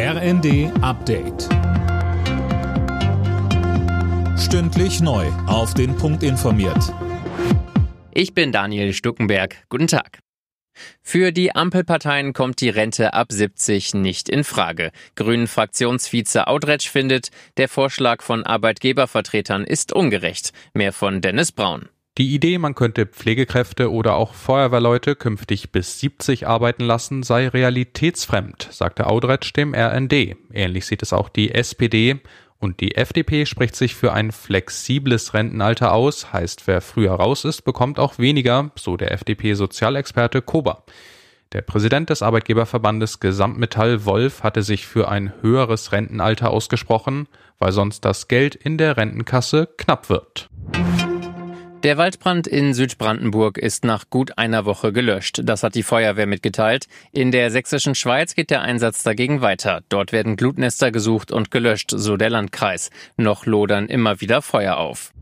RND Update. Stündlich neu. Auf den Punkt informiert. Ich bin Daniel Stuckenberg. Guten Tag. Für die Ampelparteien kommt die Rente ab 70 nicht in Frage. Grünen Fraktionsvize Audretsch findet, der Vorschlag von Arbeitgebervertretern ist ungerecht. Mehr von Dennis Braun. Die Idee, man könnte Pflegekräfte oder auch Feuerwehrleute künftig bis 70 arbeiten lassen, sei realitätsfremd, sagte Audretsch dem RND. Ähnlich sieht es auch die SPD. Und die FDP spricht sich für ein flexibles Rentenalter aus, heißt, wer früher raus ist, bekommt auch weniger, so der FDP-Sozialexperte Kober. Der Präsident des Arbeitgeberverbandes Gesamtmetall Wolf hatte sich für ein höheres Rentenalter ausgesprochen, weil sonst das Geld in der Rentenkasse knapp wird. Der Waldbrand in Südbrandenburg ist nach gut einer Woche gelöscht. Das hat die Feuerwehr mitgeteilt. In der sächsischen Schweiz geht der Einsatz dagegen weiter. Dort werden Glutnester gesucht und gelöscht, so der Landkreis. Noch lodern immer wieder Feuer auf.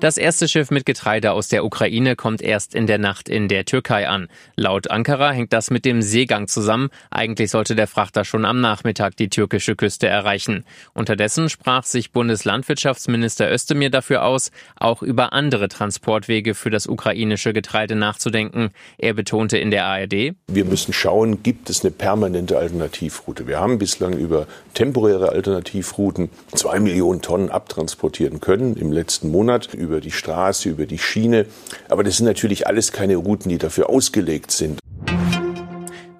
Das erste Schiff mit Getreide aus der Ukraine kommt erst in der Nacht in der Türkei an. Laut Ankara hängt das mit dem Seegang zusammen. Eigentlich sollte der Frachter schon am Nachmittag die türkische Küste erreichen. Unterdessen sprach sich Bundeslandwirtschaftsminister Özdemir dafür aus, auch über andere Transportwege für das ukrainische Getreide nachzudenken. Er betonte in der ARD, Wir müssen schauen, gibt es eine permanente Alternativroute. Wir haben bislang über temporäre Alternativrouten zwei Millionen Tonnen abtransportieren können im letzten Monat über die Straße, über die Schiene. Aber das sind natürlich alles keine Routen, die dafür ausgelegt sind.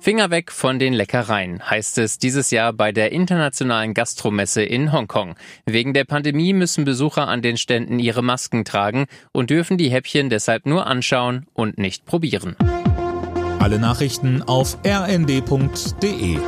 Finger weg von den Leckereien, heißt es dieses Jahr bei der internationalen Gastromesse in Hongkong. Wegen der Pandemie müssen Besucher an den Ständen ihre Masken tragen und dürfen die Häppchen deshalb nur anschauen und nicht probieren. Alle Nachrichten auf rnd.de